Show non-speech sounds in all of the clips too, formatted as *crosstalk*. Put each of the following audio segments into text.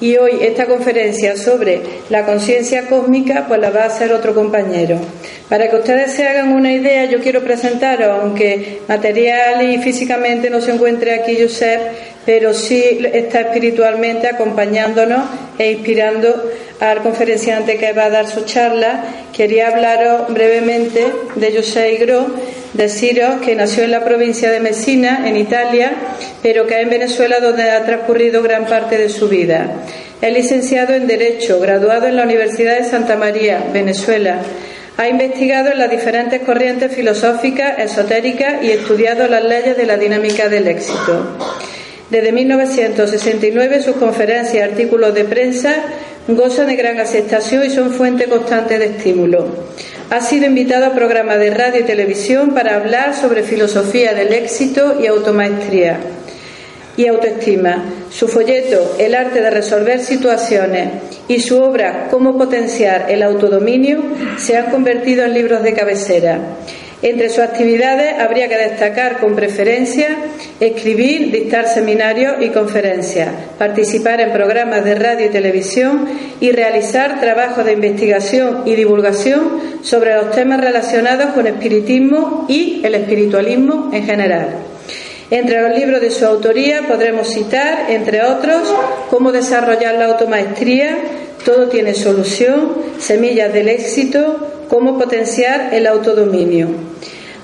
Y hoy esta conferencia sobre la conciencia cósmica pues la va a hacer otro compañero. Para que ustedes se hagan una idea, yo quiero presentaros, aunque material y físicamente no se encuentre aquí Josep, pero sí está espiritualmente acompañándonos e inspirando al conferenciante que va a dar su charla. Quería hablaros brevemente de José Igro, deciros que nació en la provincia de Messina, en Italia, pero que en Venezuela donde ha transcurrido gran parte de su vida. Es licenciado en Derecho, graduado en la Universidad de Santa María, Venezuela ha investigado en las diferentes corrientes filosóficas, esotéricas y estudiado las leyes de la dinámica del éxito. Desde 1969 sus conferencias y artículos de prensa gozan de gran aceptación y son fuente constante de estímulo. Ha sido invitado a programas de radio y televisión para hablar sobre filosofía del éxito y automaestría y autoestima. Su folleto El arte de resolver situaciones y su obra Cómo potenciar el autodominio se han convertido en libros de cabecera. Entre sus actividades habría que destacar con preferencia escribir, dictar seminarios y conferencias, participar en programas de radio y televisión y realizar trabajos de investigación y divulgación sobre los temas relacionados con espiritismo y el espiritualismo en general. Entre los libros de su autoría podremos citar, entre otros, Cómo desarrollar la automaestría, Todo tiene solución, Semillas del éxito, Cómo potenciar el autodominio.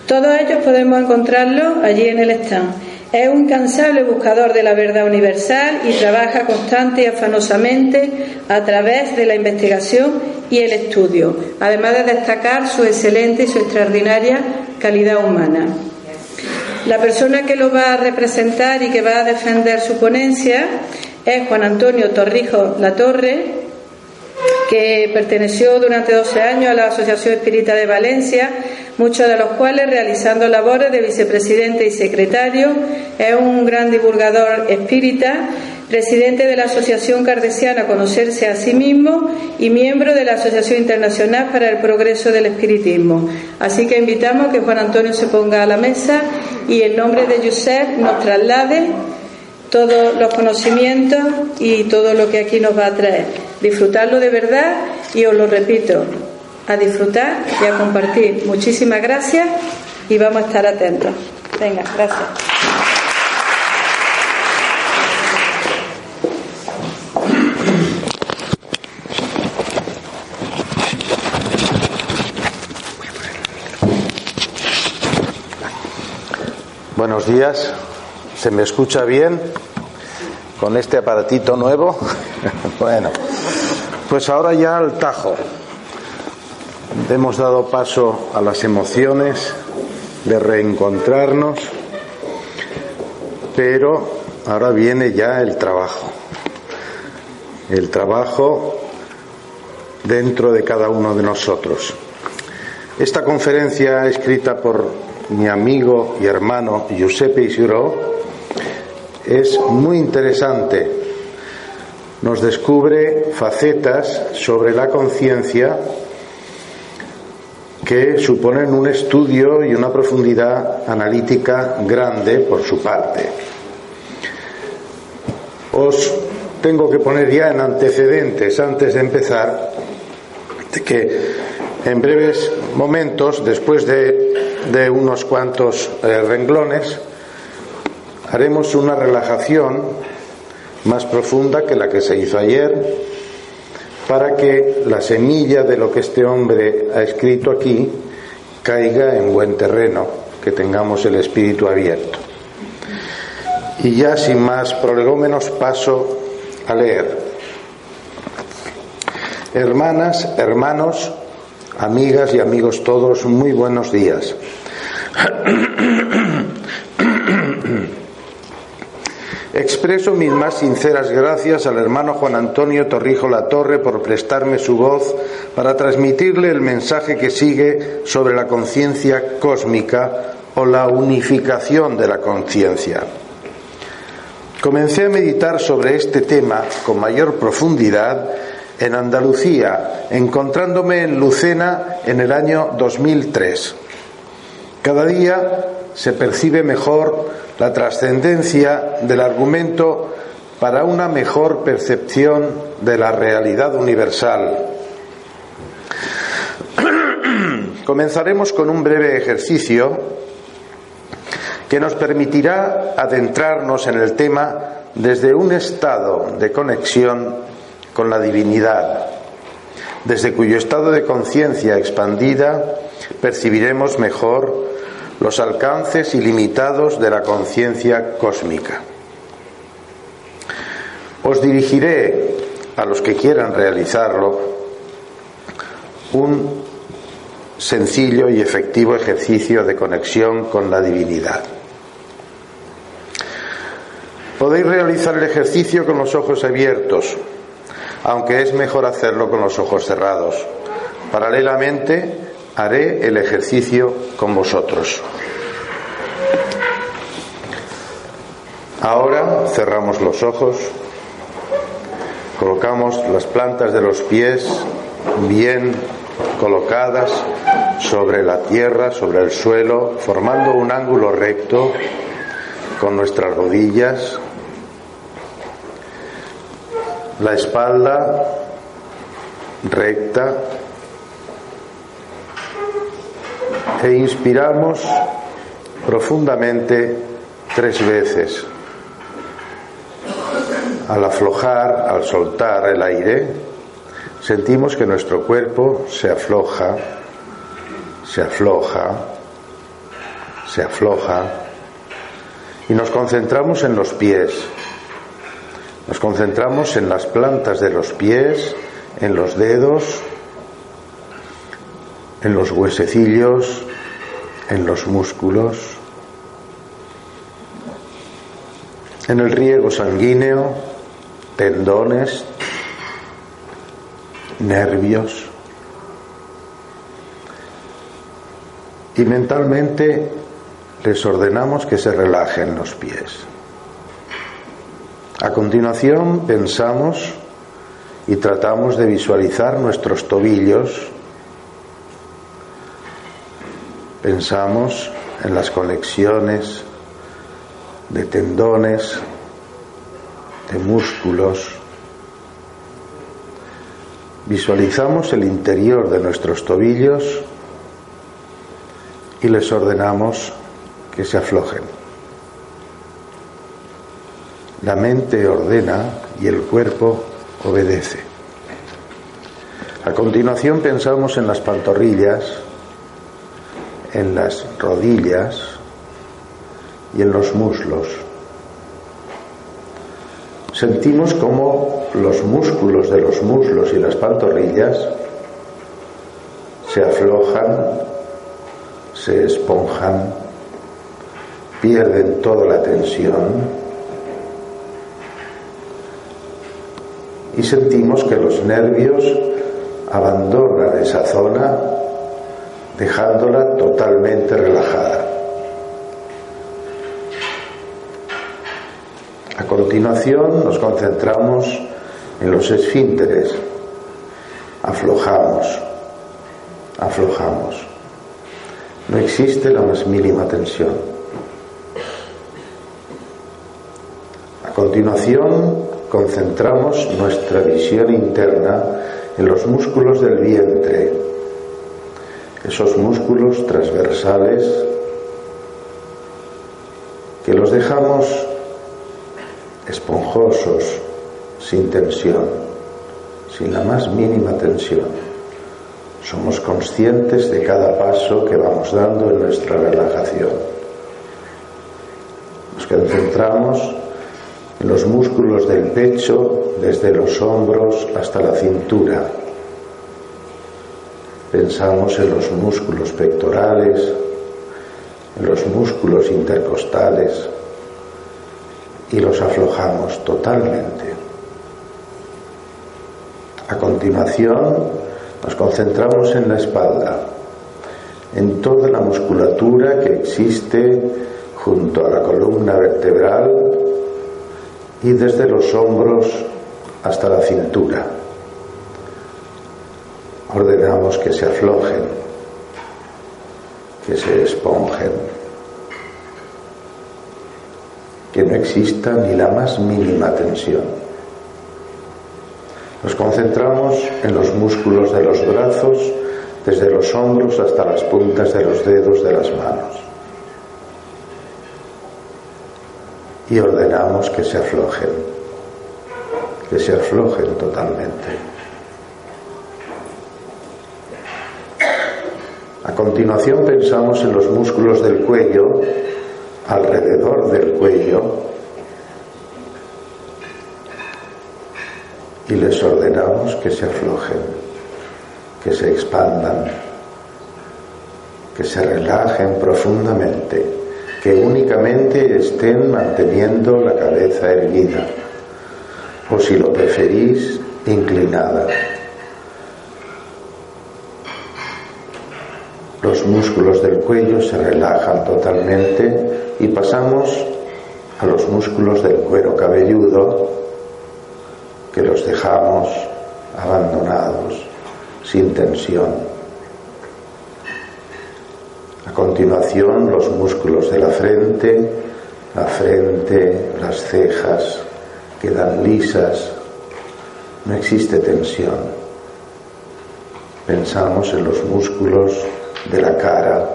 Todos ellos podemos encontrarlos allí en el stand. Es un incansable buscador de la verdad universal y trabaja constante y afanosamente a través de la investigación y el estudio, además de destacar su excelente y su extraordinaria calidad humana. La persona que lo va a representar y que va a defender su ponencia es Juan Antonio Torrijos Latorre, que perteneció durante 12 años a la Asociación Espírita de Valencia, muchos de los cuales realizando labores de vicepresidente y secretario, es un gran divulgador espírita presidente de la Asociación Cardesiana Conocerse a sí mismo y miembro de la Asociación Internacional para el Progreso del Espiritismo. Así que invitamos que Juan Antonio se ponga a la mesa y en nombre de Josep nos traslade todos los conocimientos y todo lo que aquí nos va a traer. Disfrutarlo de verdad y os lo repito, a disfrutar y a compartir. Muchísimas gracias y vamos a estar atentos. Venga, gracias. Buenos días. ¿Se me escucha bien con este aparatito nuevo? *laughs* bueno, pues ahora ya al tajo. Hemos dado paso a las emociones de reencontrarnos, pero ahora viene ya el trabajo. El trabajo dentro de cada uno de nosotros. Esta conferencia escrita por mi amigo y hermano Giuseppe Isidro, es muy interesante. Nos descubre facetas sobre la conciencia que suponen un estudio y una profundidad analítica grande por su parte. Os tengo que poner ya en antecedentes antes de empezar que en breves momentos, después de de unos cuantos eh, renglones, haremos una relajación más profunda que la que se hizo ayer, para que la semilla de lo que este hombre ha escrito aquí caiga en buen terreno, que tengamos el espíritu abierto. Y ya sin más prolegómenos paso a leer. Hermanas, hermanos, amigas y amigos todos, muy buenos días. *clears throat* Expreso mis más sinceras gracias al hermano Juan Antonio Torrijo La Torre por prestarme su voz para transmitirle el mensaje que sigue sobre la conciencia cósmica o la unificación de la conciencia. Comencé a meditar sobre este tema con mayor profundidad en Andalucía, encontrándome en Lucena en el año 2003. Cada día se percibe mejor la trascendencia del argumento para una mejor percepción de la realidad universal. *clears throat* Comenzaremos con un breve ejercicio que nos permitirá adentrarnos en el tema desde un estado de conexión con la divinidad, desde cuyo estado de conciencia expandida percibiremos mejor los alcances ilimitados de la conciencia cósmica. Os dirigiré a los que quieran realizarlo un sencillo y efectivo ejercicio de conexión con la divinidad. Podéis realizar el ejercicio con los ojos abiertos, aunque es mejor hacerlo con los ojos cerrados. Paralelamente haré el ejercicio con vosotros. Ahora cerramos los ojos Colocamos las plantas de los pies bien colocadas sobre la tierra, sobre el suelo, formando un ángulo recto con nuestras rodillas, la espalda recta e inspiramos profundamente tres veces. Al aflojar, al soltar el aire, sentimos que nuestro cuerpo se afloja, se afloja, se afloja y nos concentramos en los pies. Nos concentramos en las plantas de los pies, en los dedos, en los huesecillos, en los músculos, en el riego sanguíneo, tendones, nervios. Y mentalmente les ordenamos que se relajen los pies. A continuación pensamos y tratamos de visualizar nuestros tobillos. Pensamos en las conexiones de tendones, de músculos. Visualizamos el interior de nuestros tobillos y les ordenamos que se aflojen. La mente ordena y el cuerpo obedece. A continuación pensamos en las pantorrillas, en las rodillas y en los muslos. Sentimos como los músculos de los muslos y las pantorrillas se aflojan, se esponjan, pierden toda la tensión y sentimos que los nervios abandonan esa zona dejándola totalmente relajada. A continuación nos concentramos en los esfínteres. Aflojamos, aflojamos. No existe la más mínima tensión. A continuación concentramos nuestra visión interna en los músculos del vientre, esos músculos transversales que los dejamos esponjosos, sin tensión, sin la más mínima tensión. Somos conscientes de cada paso que vamos dando en nuestra relajación. Nos concentramos en los músculos del pecho, desde los hombros hasta la cintura. Pensamos en los músculos pectorales, en los músculos intercostales, y los aflojamos totalmente. A continuación nos concentramos en la espalda, en toda la musculatura que existe junto a la columna vertebral y desde los hombros hasta la cintura. Ordenamos que se aflojen, que se esponjen, que no exista ni la más mínima tensión. Nos concentramos en los músculos de los brazos, desde los hombros hasta las puntas de los dedos de las manos. Y ordenamos que se aflojen, que se aflojen totalmente. A continuación pensamos en los músculos del cuello, alrededor del cuello, y les ordenamos que se aflojen que se expandan, que se relajen profundamente, que únicamente estén manteniendo la cabeza erguida, o si lo preferís, inclinada. Los músculos del cuello se relajan totalmente y pasamos a los músculos del cuero cabelludo que los dejamos abandonados sin tensión. A continuación, los músculos de la frente, la frente, las cejas quedan lisas, no existe tensión. Pensamos en los músculos de la cara,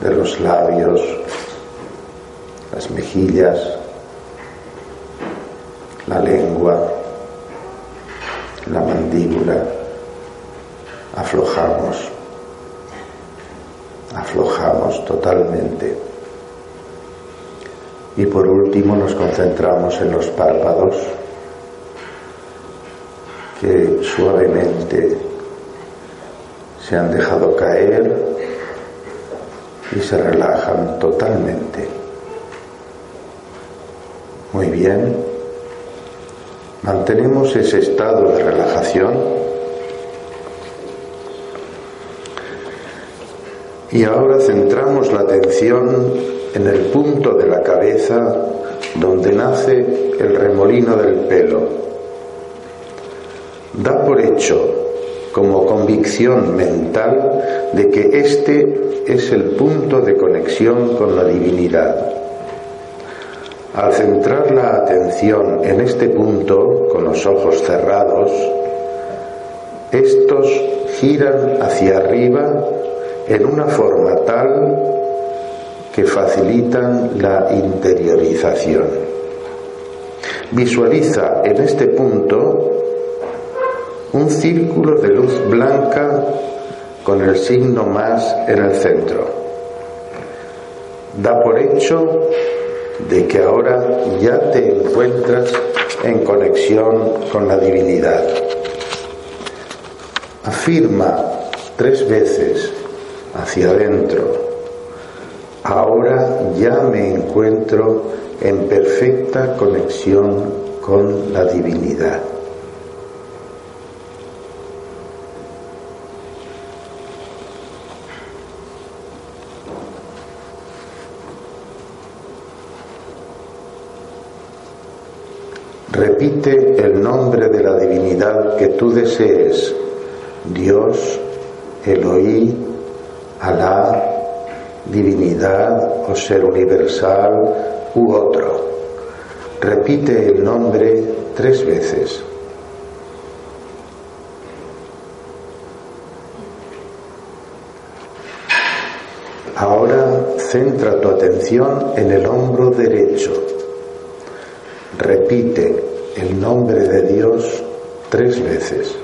de los labios, las mejillas, la lengua, la mandíbula, aflojamos, aflojamos totalmente. Y por último nos concentramos en los párpados que suavemente se han dejado caer y se relajan totalmente. Muy bien. Mantenemos ese estado de relajación y ahora centramos la atención en el punto de la cabeza donde nace el remolino del pelo. Da por hecho, como convicción mental, de que este es el punto de conexión con la divinidad. Al centrar la atención en este punto, con los ojos cerrados, estos giran hacia arriba en una forma tal que facilitan la interiorización. Visualiza en este punto un círculo de luz blanca con el signo más en el centro. Da por hecho de que ahora ya te encuentras en conexión con la divinidad. Afirma tres veces hacia adentro, ahora ya me encuentro en perfecta conexión con la divinidad. Repite el nombre de la divinidad que tú desees, Dios, Eloí, Alá, divinidad o ser universal u otro. Repite el nombre tres veces. Ahora centra tu atención en el hombro derecho. Repite el nombre de Dios tres veces.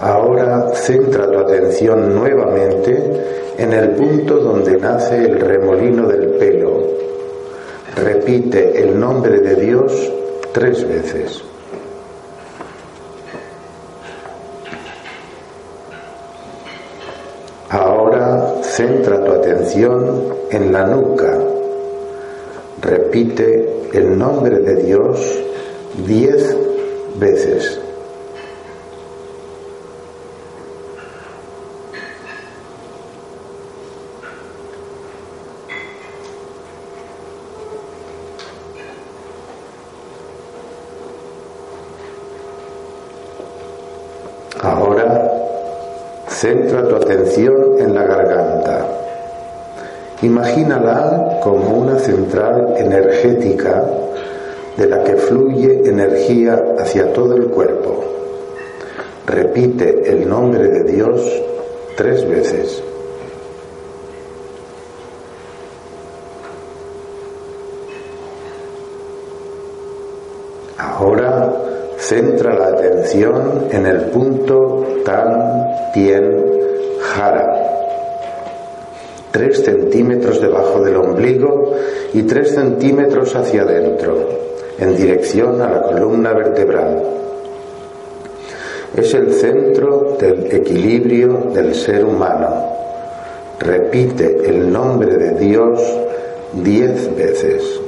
Ahora centra tu atención nuevamente en el punto donde nace el remolino del pelo. Repite el nombre de Dios tres veces. Centra tu en la nuca. repite el nombre de Dios diez veces. Ahora centra tu atención. Imagínala como una central energética de la que fluye energía hacia todo el cuerpo. Repite el nombre de Dios tres veces. Ahora centra la atención en el punto Tan Tien Jara, tres centímetros debajo del ombligo y tres centímetros hacia adentro, en dirección a la columna vertebral. Es el centro del equilibrio del ser humano. Repite el nombre de Dios diez veces.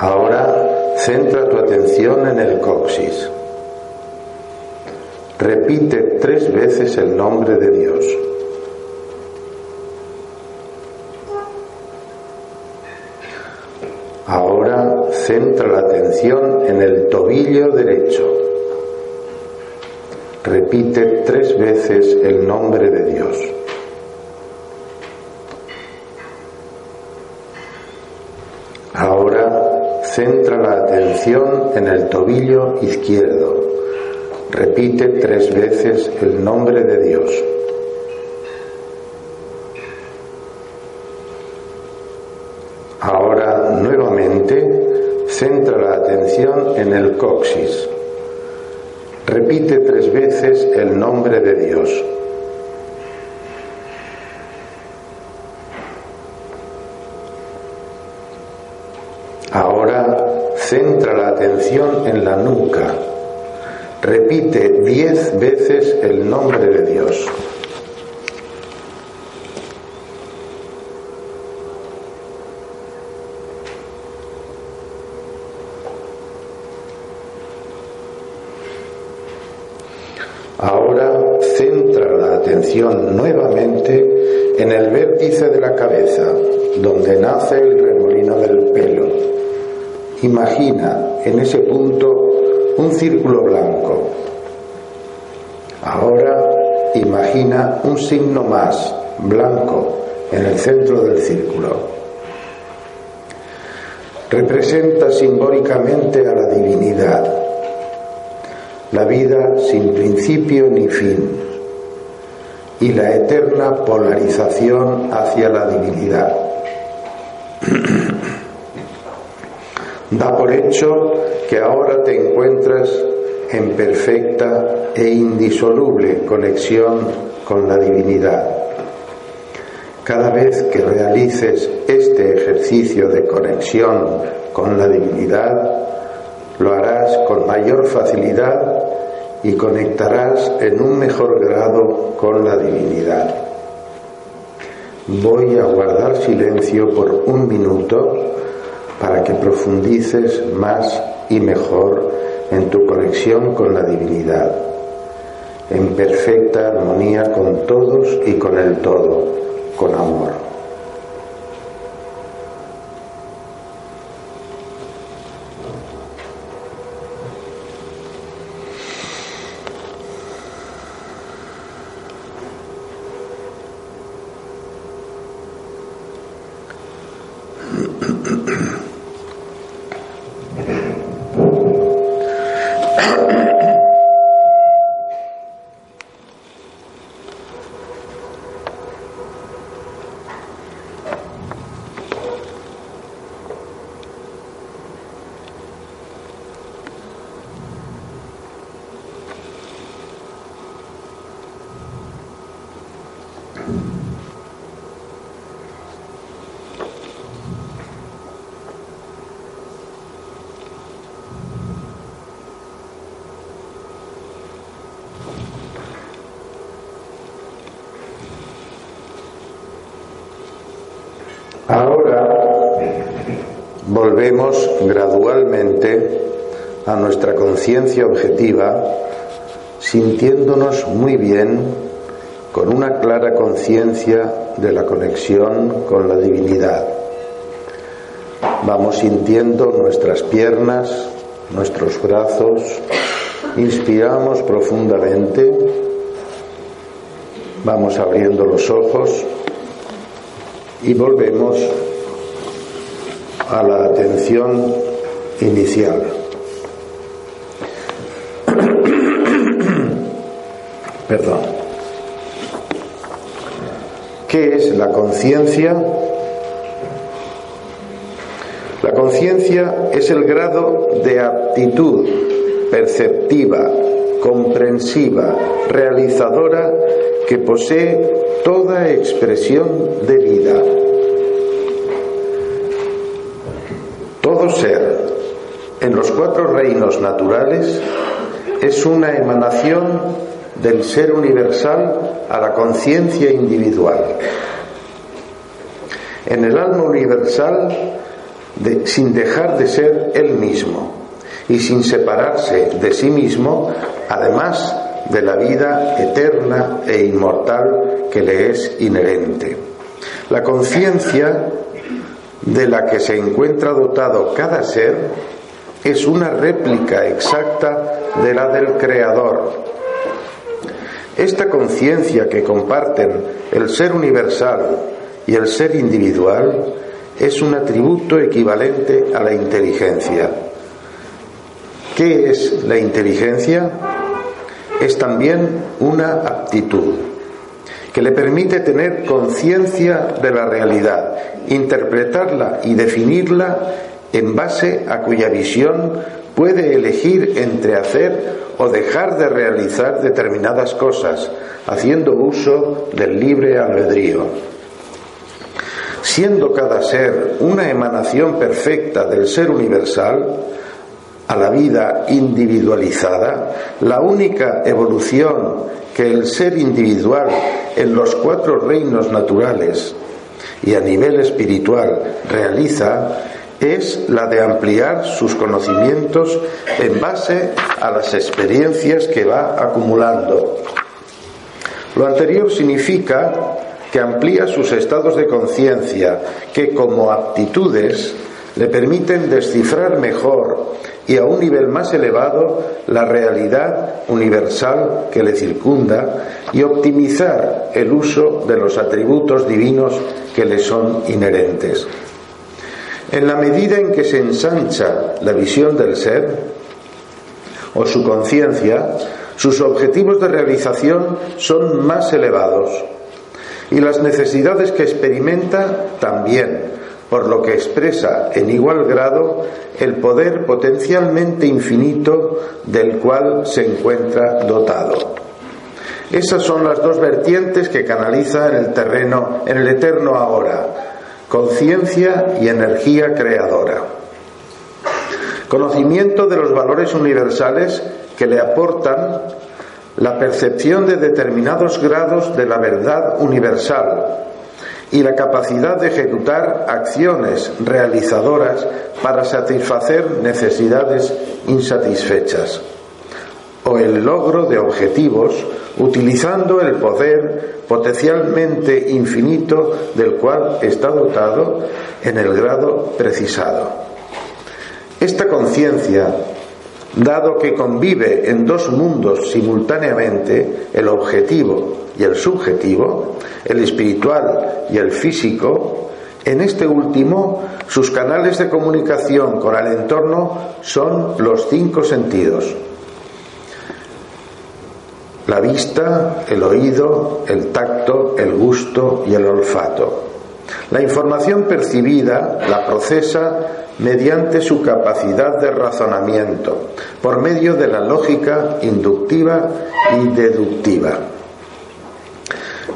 Ahora centra tu atención en el coxis. Repite tres veces el nombre de Dios. Ahora centra la atención en el tobillo derecho. Repite tres veces el nombre de Dios. Ahora atención en el tobillo izquierdo. Repite tres veces el nombre de Dios. Ahora nuevamente centra la atención en el coxis. Repite tres veces el nombre de Dios. Ahora centra en la nuca. Repite diez veces el nombre de Dios. Ahora centra la atención nuevamente en el vértice de la cabeza, donde nace el remolino del pelo. Imagina en ese punto un círculo blanco. Ahora imagina un signo más, blanco, en el centro del círculo. Representa simbólicamente a la divinidad, la vida sin principio ni fin y la eterna polarización hacia la divinidad. *clears throat* Da por hecho que ahora te encuentras en perfecta e indisoluble conexión con la divinidad. Cada vez que realices este ejercicio de conexión con la divinidad, lo harás con mayor facilidad y conectarás en un mejor grado con la divinidad. Voy a guardar silencio por un minuto para que profundices más y mejor en tu conexión con la divinidad, en perfecta armonía con todos y con el todo, con amor. A nuestra conciencia objetiva, sintiéndonos muy bien, con una clara conciencia de la conexión con la divinidad. Vamos sintiendo nuestras piernas, nuestros brazos, inspiramos profundamente, vamos abriendo los ojos y volvemos a la atención inicial. Perdón. ¿Qué es la conciencia? La conciencia es el grado de aptitud perceptiva, comprensiva, realizadora que posee toda expresión de vida. Todo ser en los cuatro reinos naturales es una emanación del ser universal a la conciencia individual. En el alma universal, sin dejar de ser él mismo y sin separarse de sí mismo, además de la vida eterna e inmortal que le es inherente. La conciencia de la que se encuentra dotado cada ser es una réplica exacta de la del Creador. Esta conciencia que comparten el ser universal y el ser individual es un atributo equivalente a la inteligencia. ¿Qué es la inteligencia? Es también una aptitud que le permite tener conciencia de la realidad, interpretarla y definirla en base a cuya visión puede elegir entre hacer o dejar de realizar determinadas cosas, haciendo uso del libre albedrío. Siendo cada ser una emanación perfecta del ser universal, a la vida individualizada, la única evolución que el ser individual en los cuatro reinos naturales y a nivel espiritual realiza es la de ampliar sus conocimientos en base a las experiencias que va acumulando. Lo anterior significa que amplía sus estados de conciencia, que como aptitudes le permiten descifrar mejor y a un nivel más elevado la realidad universal que le circunda y optimizar el uso de los atributos divinos que le son inherentes. En la medida en que se ensancha la visión del ser o su conciencia, sus objetivos de realización son más elevados y las necesidades que experimenta también, por lo que expresa en igual grado el poder potencialmente infinito del cual se encuentra dotado. Esas son las dos vertientes que canaliza en el terreno, en el eterno ahora, conciencia y energía creadora. Conocimiento de los valores universales que le aportan la percepción de determinados grados de la verdad universal y la capacidad de ejecutar acciones realizadoras para satisfacer necesidades insatisfechas o el logro de objetivos utilizando el poder potencialmente infinito del cual está dotado en el grado precisado. Esta conciencia, dado que convive en dos mundos simultáneamente, el objetivo y el subjetivo, el espiritual y el físico, en este último, sus canales de comunicación con el entorno son los cinco sentidos, la vista, el oído, el tacto, el gusto y el olfato. La información percibida la procesa mediante su capacidad de razonamiento, por medio de la lógica inductiva y deductiva.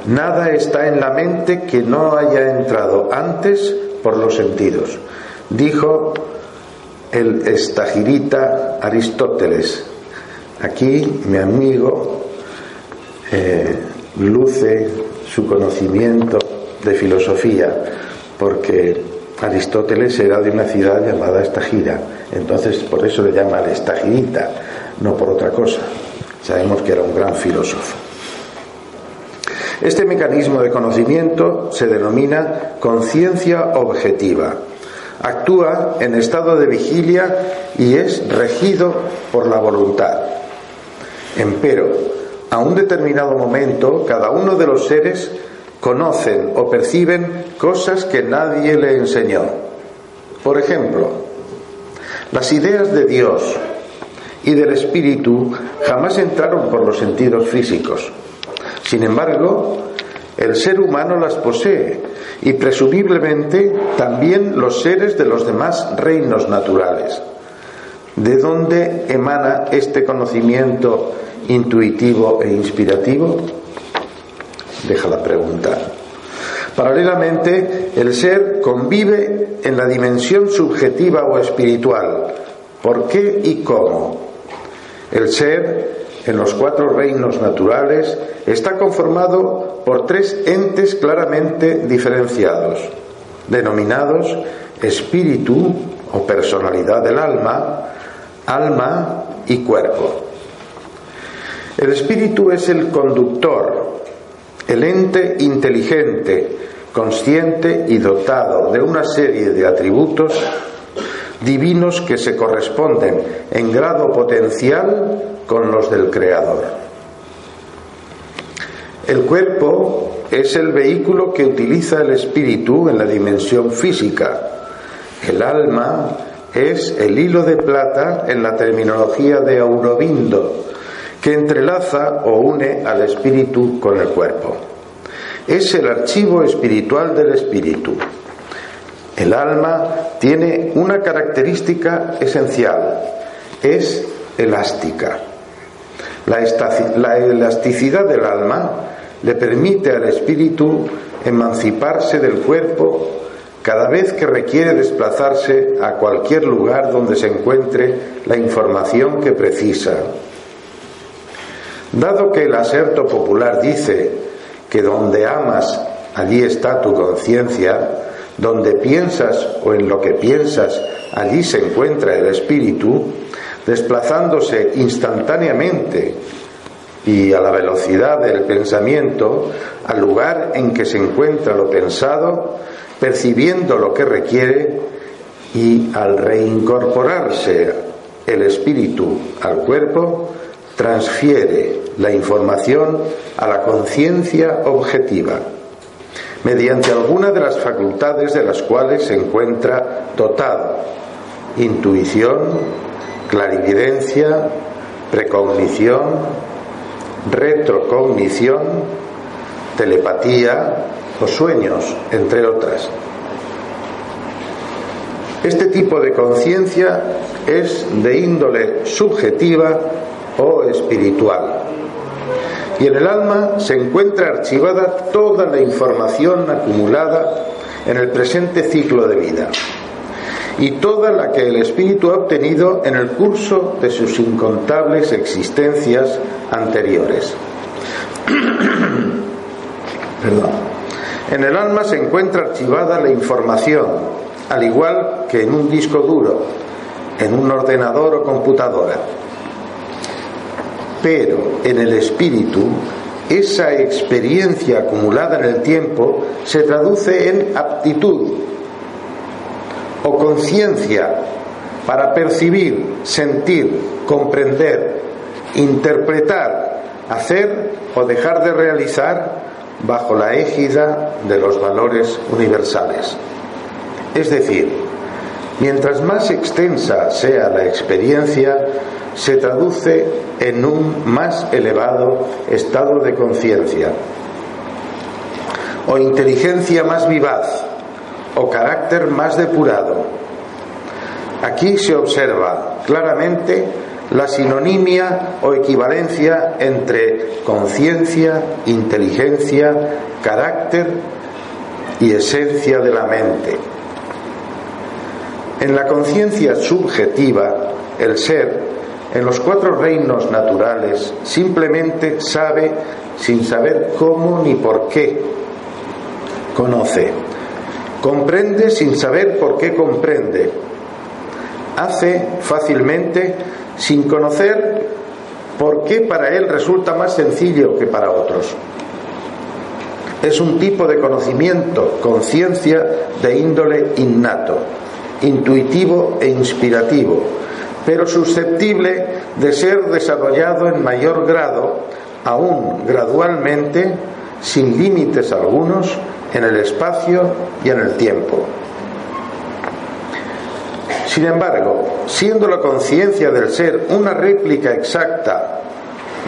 Nada está en la mente que no haya entrado antes por los sentidos, dijo el estagirita Aristóteles. Aquí mi amigo eh, luce su conocimiento de filosofía, porque Aristóteles era de una ciudad llamada Estagira, entonces por eso le llama el Estagirita, no por otra cosa. Sabemos que era un gran filósofo. Este mecanismo de conocimiento se denomina conciencia objetiva. Actúa en estado de vigilia y es regido por la voluntad. Empero, a un determinado momento, cada uno de los seres conocen o perciben cosas que nadie le enseñó. Por ejemplo, las ideas de Dios y del Espíritu jamás entraron por los sentidos físicos. Sin embargo, el ser humano las posee y presumiblemente también los seres de los demás reinos naturales. ¿De dónde emana este conocimiento intuitivo e inspirativo? Deja la pregunta. Paralelamente, el ser convive en la dimensión subjetiva o espiritual. ¿Por qué y cómo? El ser, en los cuatro reinos naturales, está conformado por tres entes claramente diferenciados, denominados espíritu o personalidad del alma, alma y cuerpo. El espíritu es el conductor, el ente inteligente, consciente y dotado de una serie de atributos divinos que se corresponden en grado potencial con los del Creador. El cuerpo es el vehículo que utiliza el espíritu en la dimensión física. El alma es el hilo de plata en la terminología de Aurobindo, que entrelaza o une al espíritu con el cuerpo. Es el archivo espiritual del espíritu. El alma tiene una característica esencial, es elástica. La, elasticidad del alma le permite al espíritu emanciparse del cuerpo cada vez que requiere desplazarse a cualquier lugar donde se encuentre la información que precisa. Dado que el aserto popular dice que donde amas, allí está tu conciencia, donde piensas o en lo que piensas, allí se encuentra el espíritu, desplazándose instantáneamente y a la velocidad del pensamiento al lugar en que se encuentra lo pensado, percibiendo lo que requiere y al reincorporarse el espíritu al cuerpo, transfiere la información a la conciencia objetiva, mediante alguna de las facultades de las cuales se encuentra dotado, intuición, clarividencia, precognición, retrocognición, telepatía o sueños, entre otras. Este tipo de conciencia es de índole subjetiva o espiritual. Y en el alma se encuentra archivada toda la información acumulada en el presente ciclo de vida y toda la que el espíritu ha obtenido en el curso de sus incontables existencias anteriores. *coughs* En el alma se encuentra archivada la información, al igual que en un disco duro, en un ordenador o computadora pero en el espíritu esa experiencia acumulada en el tiempo se traduce en aptitud o conciencia para percibir, sentir, comprender, interpretar, hacer o dejar de realizar bajo la égida de los valores universales. Es decir, mientras más extensa sea la experiencia, se traduce en un más elevado estado de conciencia o inteligencia más vivaz o carácter más depurado. Aquí se observa claramente la sinonimia o equivalencia entre conciencia, inteligencia, carácter y esencia de la mente. En la conciencia subjetiva, el ser en los cuatro reinos naturales simplemente sabe sin saber cómo ni por qué. Conoce. Comprende sin saber por qué comprende. Hace fácilmente sin conocer por qué para él resulta más sencillo que para otros. Es un tipo de conocimiento, conciencia de índole innato, intuitivo e inspirativo, pero susceptible de ser desarrollado en mayor grado, aún gradualmente, sin límites algunos, en el espacio y en el tiempo. Sin embargo, siendo la conciencia del ser una réplica exacta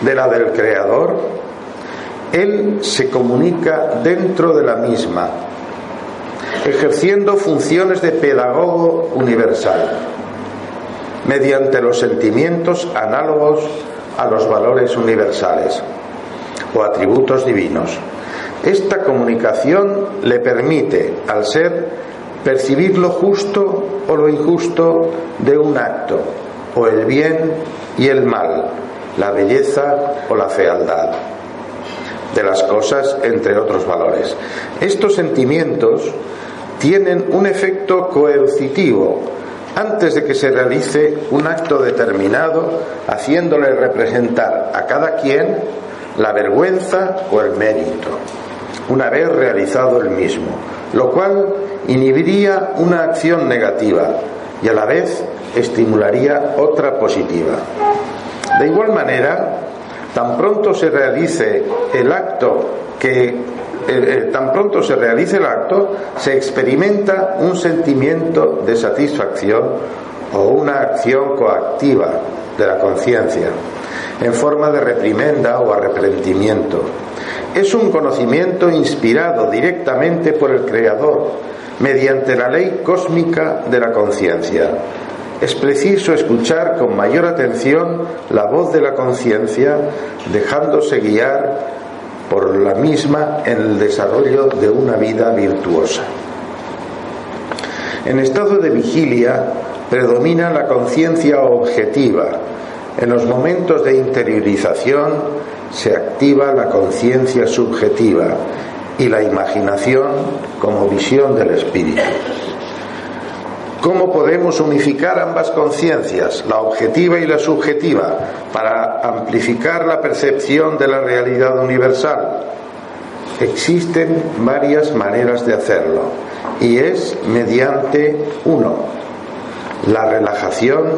de la del Creador, Él se comunica dentro de la misma, ejerciendo funciones de pedagogo universal, mediante los sentimientos análogos a los valores universales o atributos divinos. Esta comunicación le permite al ser percibir lo justo o lo injusto de un acto, o el bien y el mal, la belleza o la fealdad de las cosas, entre otros valores. Estos sentimientos tienen un efecto coercitivo antes de que se realice un acto determinado, haciéndole representar a cada quien la vergüenza o el mérito, una vez realizado el mismo, lo cual inhibiría una acción negativa y a la vez estimularía otra positiva. De igual manera, tan pronto se realice el acto que tan pronto se realice el acto, se experimenta un sentimiento de satisfacción o una acción coactiva de la conciencia, en forma de reprimenda o arrepentimiento. Es un conocimiento inspirado directamente por el Creador, mediante la ley cósmica de la conciencia. Es preciso escuchar con mayor atención la voz de la conciencia, dejándose guiar por la misma en el desarrollo de una vida virtuosa. En estado de vigilia predomina la conciencia objetiva. En los momentos de interiorización se activa la conciencia subjetiva y la imaginación como visión del espíritu. ¿Cómo podemos unificar ambas conciencias, la objetiva y la subjetiva, para amplificar la percepción de la realidad universal? Existen varias maneras de hacerlo y es mediante uno, la relajación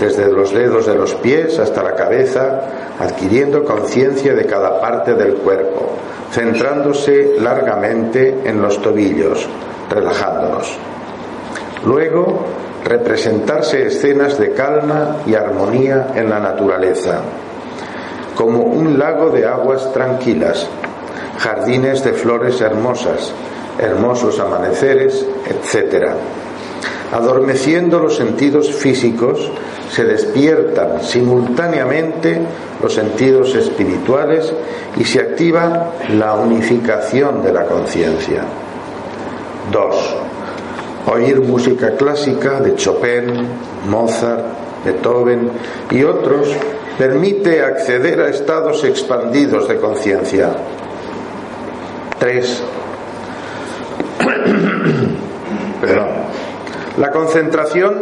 desde los dedos de los pies hasta la cabeza, adquiriendo conciencia de cada parte del cuerpo, centrándose largamente en los tobillos, relajándonos. Luego, representarse escenas de calma y armonía en la naturaleza, como un lago de aguas tranquilas, jardines de flores hermosas, hermosos amaneceres, etc. Adormeciendo los sentidos físicos, se despiertan simultáneamente los sentidos espirituales y se activa la unificación de la conciencia. 2. Oír música clásica de Chopin, Mozart, Beethoven y otros permite acceder a estados expandidos de conciencia. 3. *coughs* La concentración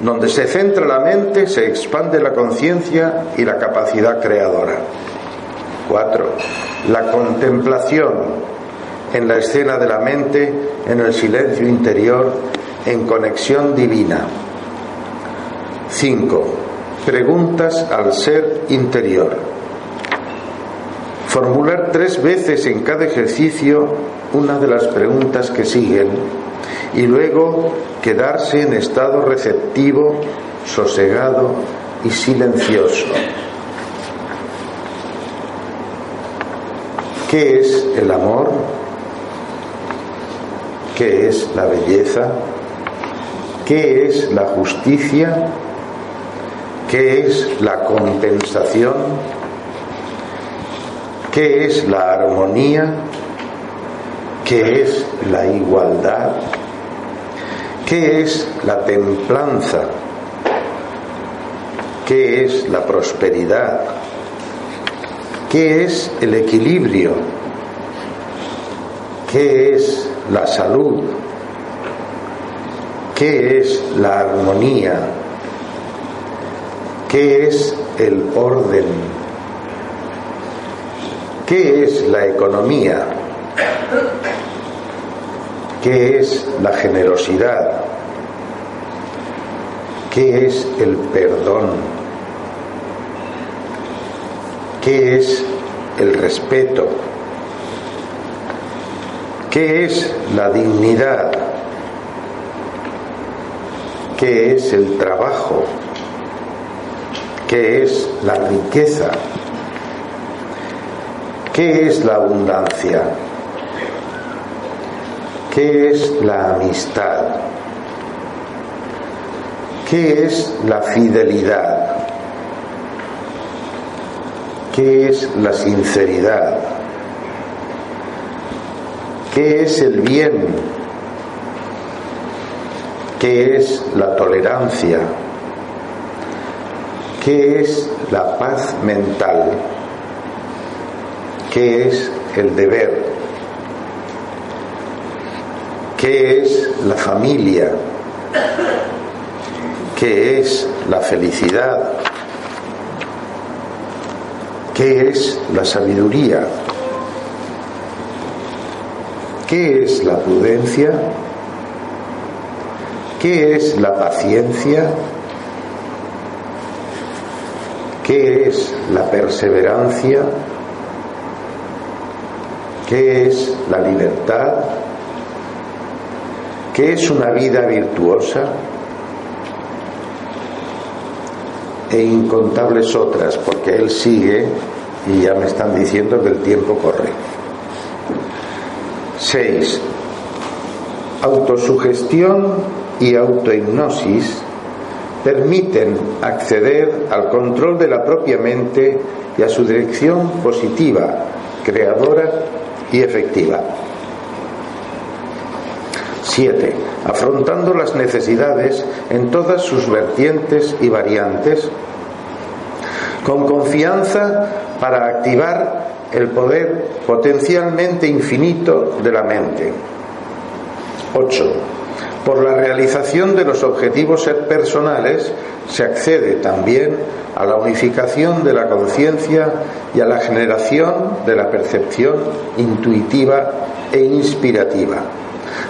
donde se centra la mente, se expande la conciencia y la capacidad creadora. 4. La contemplación en la escena de la mente, en el silencio interior, en conexión divina. 5. Preguntas al ser interior. Formular tres veces en cada ejercicio una de las preguntas que siguen y luego quedarse en estado receptivo, sosegado y silencioso. ¿Qué es el amor? ¿Qué es la belleza? ¿Qué es la justicia? ¿Qué es la compensación? ¿Qué es la armonía? ¿Qué es la igualdad? ¿Qué es la templanza? ¿Qué es la prosperidad? ¿Qué es el equilibrio? ¿Qué es la salud? ¿Qué es la armonía? ¿Qué es el orden? ¿Qué es la economía? ¿Qué es la generosidad? ¿Qué es el perdón? ¿Qué es el respeto? ¿Qué es la dignidad? ¿Qué es el trabajo? ¿Qué es la riqueza? ¿Qué es la abundancia? ¿Qué es la amistad? ¿Qué es la fidelidad? ¿Qué es la sinceridad? ¿Qué es el bien? ¿Qué es la tolerancia? ¿Qué es la paz mental? ¿Qué es el deber? ¿Qué es la familia? ¿Qué es la felicidad? ¿Qué es la sabiduría? ¿Qué es la prudencia? ¿Qué es la paciencia? ¿Qué es la perseverancia? ¿Qué es la libertad? ¿Qué es una vida virtuosa? E incontables otras, porque él sigue y ya me están diciendo que el tiempo corre. 6. Autosugestión y autohipnosis permiten acceder al control de la propia mente y a su dirección positiva, creadora y efectiva. 7. Afrontando las necesidades en todas sus vertientes y variantes, con confianza para activar el poder potencialmente infinito de la mente. 8. Por la realización de los objetivos personales se accede también a la unificación de la conciencia y a la generación de la percepción intuitiva e inspirativa,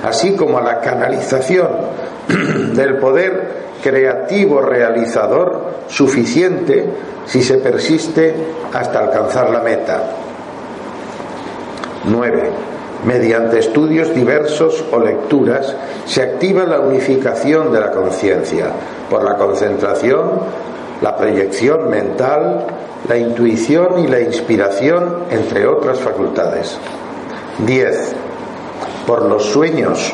así como a la canalización *clears throat* del poder creativo realizador suficiente si se persiste hasta alcanzar la meta. 9 Mediante estudios diversos o lecturas se activa la unificación de la conciencia por la concentración, la proyección mental, la intuición y la inspiración, entre otras facultades. 10. Por los sueños,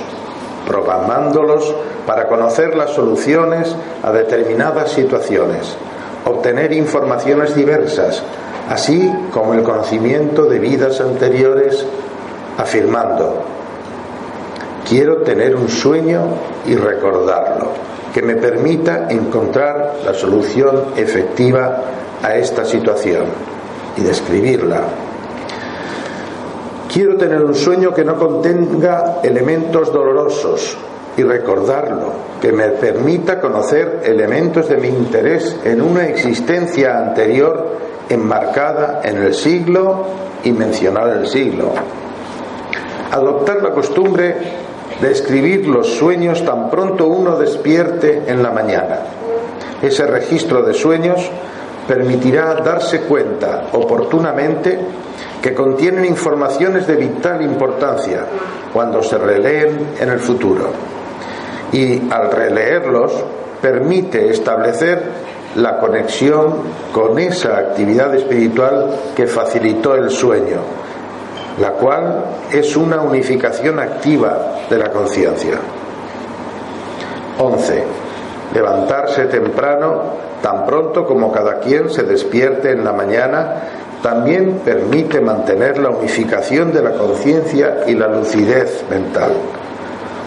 programándolos para conocer las soluciones a determinadas situaciones, obtener informaciones diversas, así como el conocimiento de vidas anteriores afirmando, quiero tener un sueño y recordarlo, que me permita encontrar la solución efectiva a esta situación y describirla. Quiero tener un sueño que no contenga elementos dolorosos y recordarlo, que me permita conocer elementos de mi interés en una existencia anterior enmarcada en el siglo y mencionar el siglo adoptar la costumbre de escribir los sueños tan pronto uno despierte en la mañana. Ese registro de sueños permitirá darse cuenta oportunamente que contienen informaciones de vital importancia cuando se releen en el futuro. Y al releerlos permite establecer la conexión con esa actividad espiritual que facilitó el sueño la cual es una unificación activa de la conciencia. 11. Levantarse temprano, tan pronto como cada quien se despierte en la mañana, también permite mantener la unificación de la conciencia y la lucidez mental,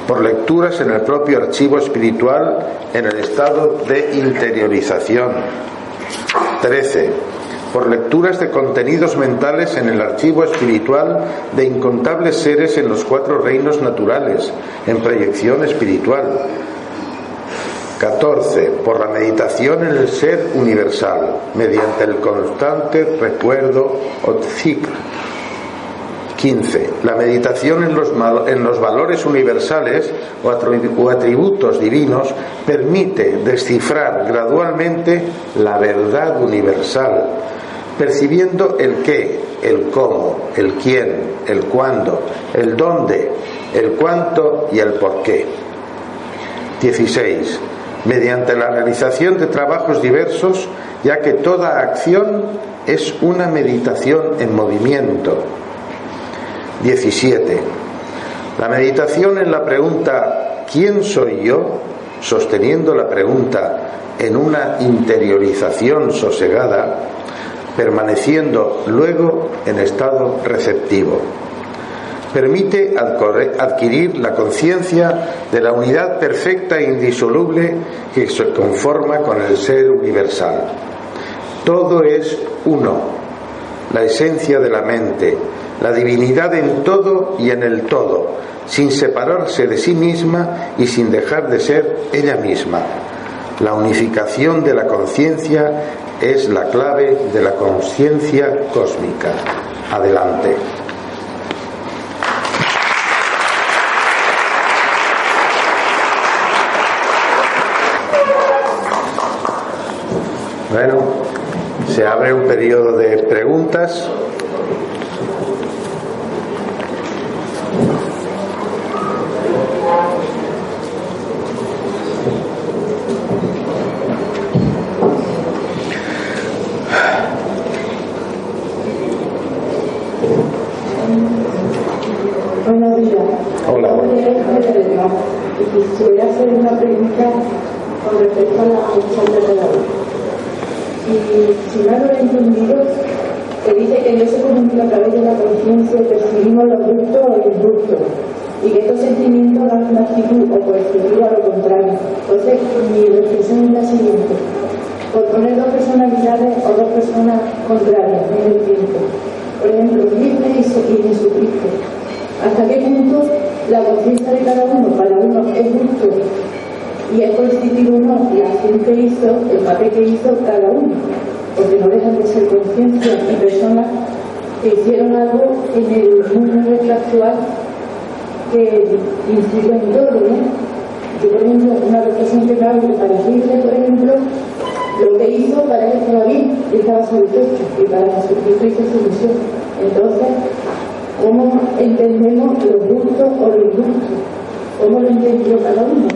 por lecturas en el propio archivo espiritual en el estado de interiorización. 13 por lecturas de contenidos mentales en el archivo espiritual de incontables seres en los cuatro reinos naturales, en proyección espiritual, 14. Por la meditación en el ser universal, mediante el constante recuerdo o. 15. La meditación en los, en los valores universales o atributos divinos permite descifrar gradualmente la verdad universal, percibiendo el qué, el cómo, el quién, el cuándo, el dónde, el cuánto y el por qué. 16 mediante la realización de trabajos diversos, ya que toda acción es una meditación en movimiento. 17. La meditación en la pregunta ¿quién soy yo? sosteniendo la pregunta en una interiorización sosegada, permaneciendo luego en estado receptivo permite adquirir la conciencia de la unidad perfecta e indisoluble que se conforma con el ser universal. Todo es uno, la esencia de la mente, la divinidad en todo y en el todo, sin separarse de sí misma y sin dejar de ser ella misma. La unificación de la conciencia es la clave de la conciencia cósmica. Adelante. Bueno, se abre un periodo de preguntas. Hola. Quisiera hacer una pregunta con respecto a la función de la y si mal lo he entendido, que dice que Dios se comunica a través de la conciencia y percibimos los gustos o disgustos, y que estos sentimientos dan una actitud o coercitiva a lo contrario. Entonces, mi reflexión es la siguiente. Por poner dos personalidades o dos personas contrarias en el tiempo. Por ejemplo, Cristo y Jesucristo. ¿Hasta qué punto la conciencia de cada uno para uno es justo y es constituido no la que hizo, el papel que hizo cada uno, porque no dejan de ser conciencia y personas que hicieron algo en el mundo nuestro actual que incide en todo, ¿no? Yo, por ejemplo, una reflexión que para decirle, por ejemplo, lo que hizo para él estaba bien, estaba satisfecho, y para Jesucristo hizo su misión. Entonces, ¿cómo entendemos los gustos o los gustos? ¿Cómo lo entendió cada uno?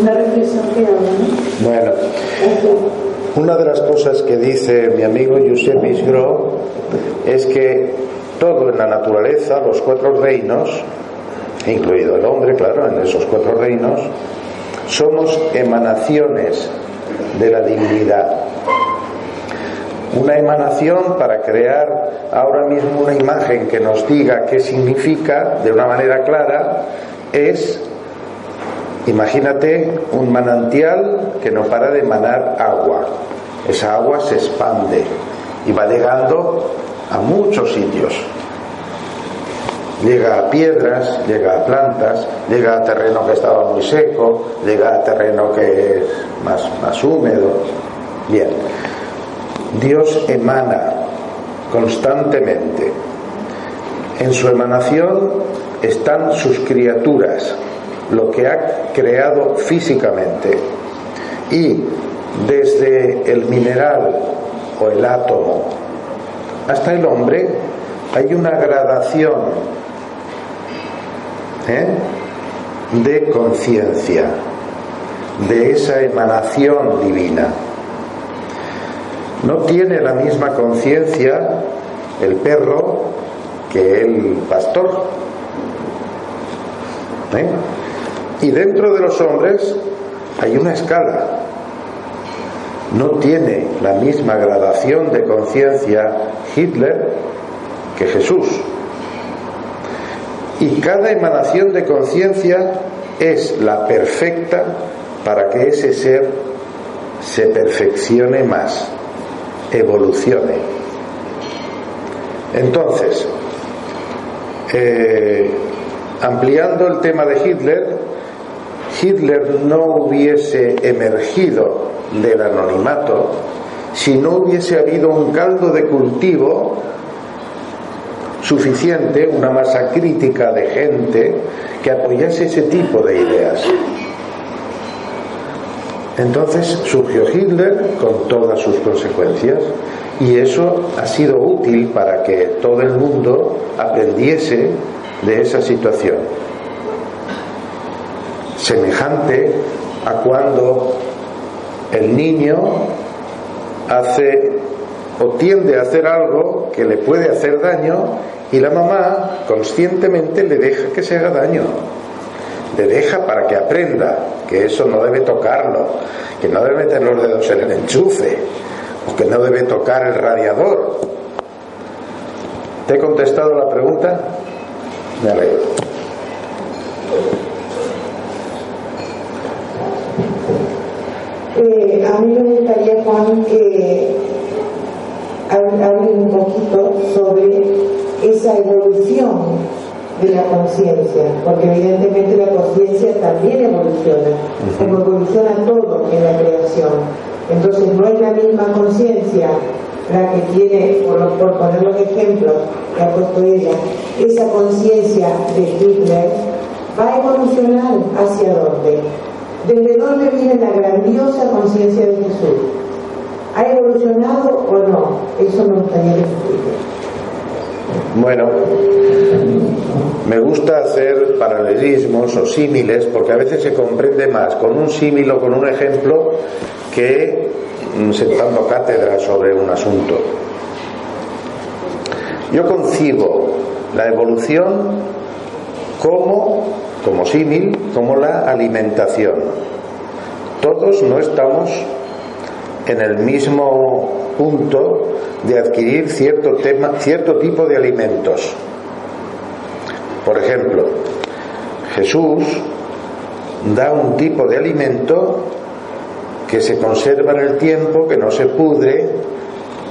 una reflexión que Bueno, una de las cosas que dice mi amigo Josep Isgro es que todo en la naturaleza, los cuatro reinos, incluido el hombre, claro, en esos cuatro reinos, somos emanaciones de la divinidad. Una emanación para crear ahora mismo una imagen que nos diga qué significa de una manera clara es Imagínate un manantial que no para de emanar agua. Esa agua se expande y va llegando a muchos sitios. Llega a piedras, llega a plantas, llega a terreno que estaba muy seco, llega a terreno que es más, más húmedo. Bien, Dios emana constantemente. En su emanación están sus criaturas, lo que ha creado físicamente. Y desde el mineral o el átomo hasta el hombre hay una gradación ¿eh? de conciencia, de esa emanación divina. No tiene la misma conciencia el perro que el pastor. ¿Eh? Y dentro de los hombres hay una escala. No tiene la misma gradación de conciencia Hitler que Jesús. Y cada emanación de conciencia es la perfecta para que ese ser se perfeccione más, evolucione. Entonces, eh, ampliando el tema de Hitler, Hitler no hubiese emergido del anonimato, si no hubiese habido un caldo de cultivo suficiente, una masa crítica de gente que apoyase ese tipo de ideas. Entonces surgió Hitler con todas sus consecuencias y eso ha sido útil para que todo el mundo aprendiese de esa situación. Semejante a cuando el niño hace o tiende a hacer algo que le puede hacer daño y la mamá conscientemente le deja que se haga daño. Le deja para que aprenda que eso no debe tocarlo, que no debe meter los dedos en el enchufe, o que no debe tocar el radiador. ¿Te he contestado la pregunta? Me alegro. Eh, a mí me gustaría, Juan, que hable un poquito sobre esa evolución de la conciencia, porque evidentemente la conciencia también evoluciona, como evoluciona todo en la creación. Entonces no es la misma conciencia la que tiene, por, poner los ejemplos que ha puesto ella, esa conciencia de Hitler va a evolucionar hacia dónde. ¿Desde dónde viene la grandiosa conciencia de Jesús? ¿Ha evolucionado o no? Eso me gustaría que bueno, me gusta hacer paralelismos o símiles porque a veces se comprende más con un símil o con un ejemplo que mm, sentando cátedra sobre un asunto. Yo concibo la evolución como, como símil, como la alimentación. Todos no estamos en el mismo punto de adquirir cierto, tema, cierto tipo de alimentos. Por ejemplo, Jesús da un tipo de alimento que se conserva en el tiempo, que no se pudre,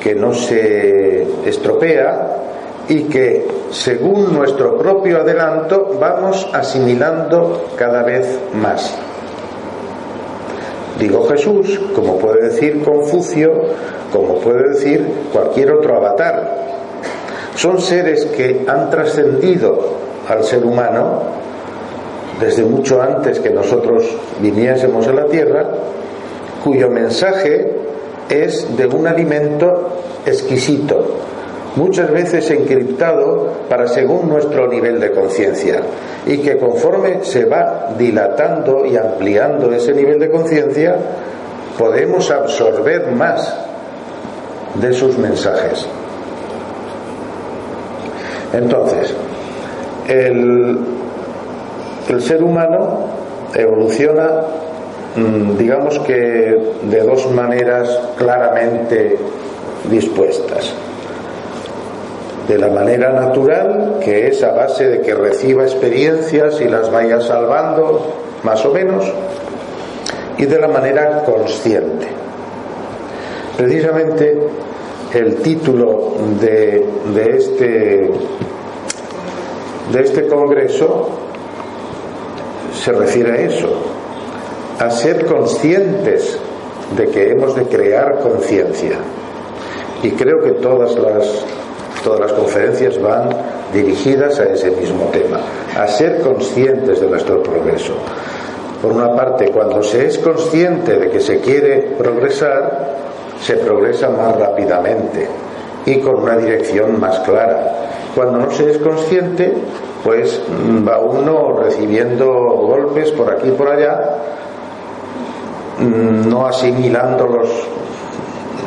que no se estropea y que según nuestro propio adelanto vamos asimilando cada vez más. Digo Jesús, como puede decir Confucio, como puede decir cualquier otro avatar. Son seres que han trascendido al ser humano desde mucho antes que nosotros viniésemos a la Tierra, cuyo mensaje es de un alimento exquisito, muchas veces encriptado para según nuestro nivel de conciencia, y que conforme se va dilatando y ampliando ese nivel de conciencia, podemos absorber más de sus mensajes. Entonces, el, el ser humano evoluciona, mm, digamos que de dos maneras claramente dispuestas. De la manera natural, que es a base de que reciba experiencias y las vaya salvando, más o menos, y de la manera consciente. Precisamente el título de, de, este, de este congreso se refiere a eso, a ser conscientes de que hemos de crear conciencia. Y creo que todas las, todas las conferencias van dirigidas a ese mismo tema, a ser conscientes de nuestro progreso. Por una parte, cuando se es consciente de que se quiere progresar, se progresa más rápidamente y con una dirección más clara. Cuando no se es consciente, pues mm, va uno recibiendo golpes por aquí y por allá, mm, no asimilándolos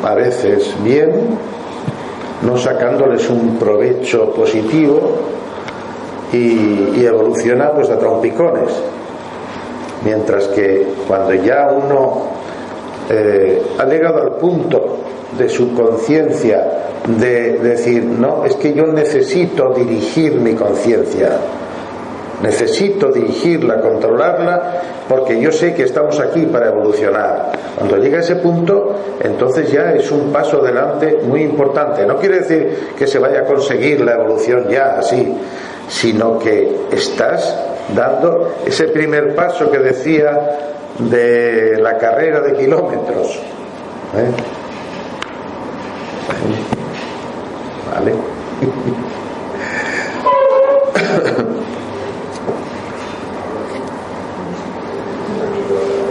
a veces bien, no sacándoles un provecho positivo y, evoluciona pues a trompicones. Mientras que cuando ya uno eh, ha llegado al punto de su conciencia de decir, no, es que yo necesito dirigir mi conciencia, necesito dirigirla, controlarla, porque yo sé que estamos aquí para evolucionar. Cuando llega a ese punto, entonces ya es un paso adelante muy importante. No quiere decir que se vaya a conseguir la evolución ya así, sino que estás dando ese primer paso que decía de la carrera de kilómetros. ¿eh? Vale. *laughs*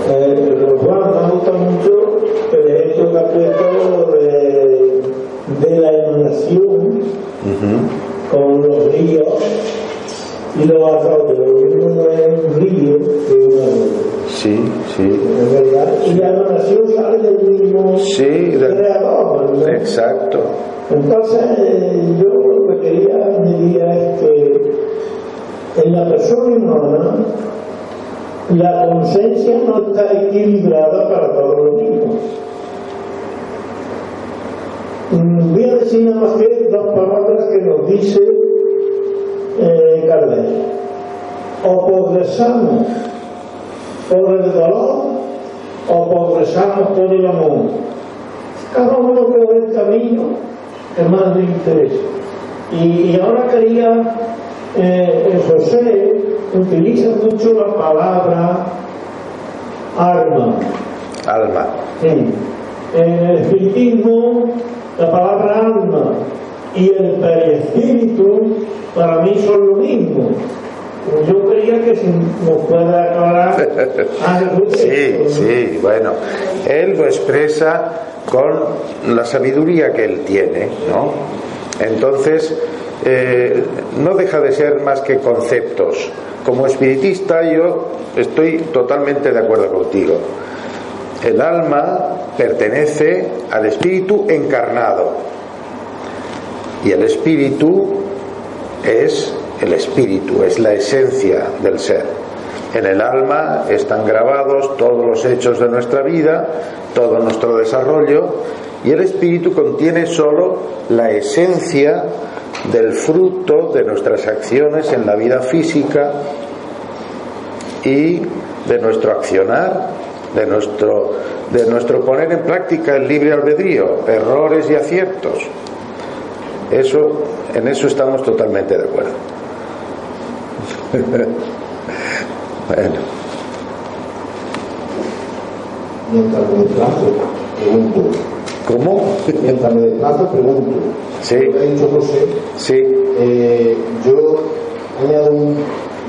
Eh, Juan, me gusta mucho el ejemplo que ha puesto de, de la emanación con los ríos y los arroyos. Lo mismo no es un río que un arroyo. Sí, sí. ¿Es verdad? Y la emanación sale del mismo Sí, del- creador. ¿no? Exacto. Entonces, eh, yo lo que quería añadir es que en la persona humana la conciencia no está equilibrada para todos los mismos. Mm, Voy a decir nada más que dos palabras que nos dice eh, Kardec. O progresamos por el dolor o progresamos por el amor. Cada uno por el camino que más le interesa. Y, y ahora quería, eh, José utiliza mucho la palabra alma. Alma. Sí. En el espiritismo, la palabra alma y el perispíritu para mí son lo mismo. Yo quería que si nos pueda aclarar *laughs* algo Sí, sí, bueno. Él lo expresa con la sabiduría que él tiene, ¿no? Entonces, eh, no deja de ser más que conceptos. Como espiritista yo estoy totalmente de acuerdo contigo. El alma pertenece al espíritu encarnado y el espíritu es el espíritu, es la esencia del ser. En el alma están grabados todos los hechos de nuestra vida, todo nuestro desarrollo, y el espíritu contiene solo la esencia del fruto de nuestras acciones en la vida física y de nuestro accionar, de nuestro, de nuestro poner en práctica el libre albedrío, errores y aciertos. Eso, en eso estamos totalmente de acuerdo. *laughs* bueno, Mientras me pregunto. ¿Cómo? Mientras me desplazo, pregunto. Sí. Lo que ha dicho José, Sí, eh, yo añado un-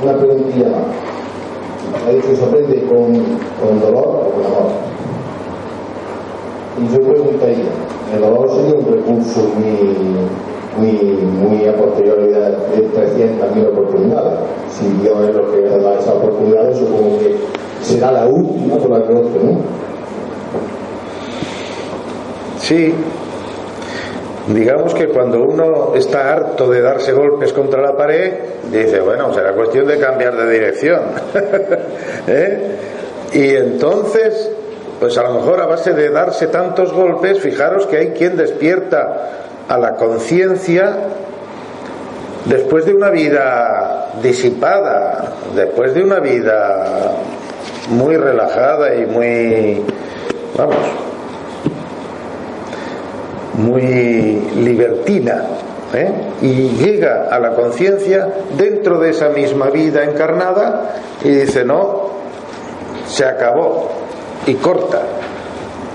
una preguntilla más. Ha dicho que se aprende con, con dolor o con amor. Y yo preguntaría, el dolor sería un recurso muy, muy, muy a posteriori de 300.000 oportunidades. Si Dios es lo que me da esas oportunidades, supongo que será la última por la que otro, ¿no? Sí. Digamos que cuando uno está harto de darse golpes contra la pared, dice, bueno, será cuestión de cambiar de dirección. *laughs* ¿Eh? Y entonces, pues a lo mejor a base de darse tantos golpes, fijaros que hay quien despierta a la conciencia después de una vida disipada, después de una vida muy relajada y muy, vamos, muy libertina, ¿eh? y llega a la conciencia dentro de esa misma vida encarnada y dice, no, se acabó, y corta,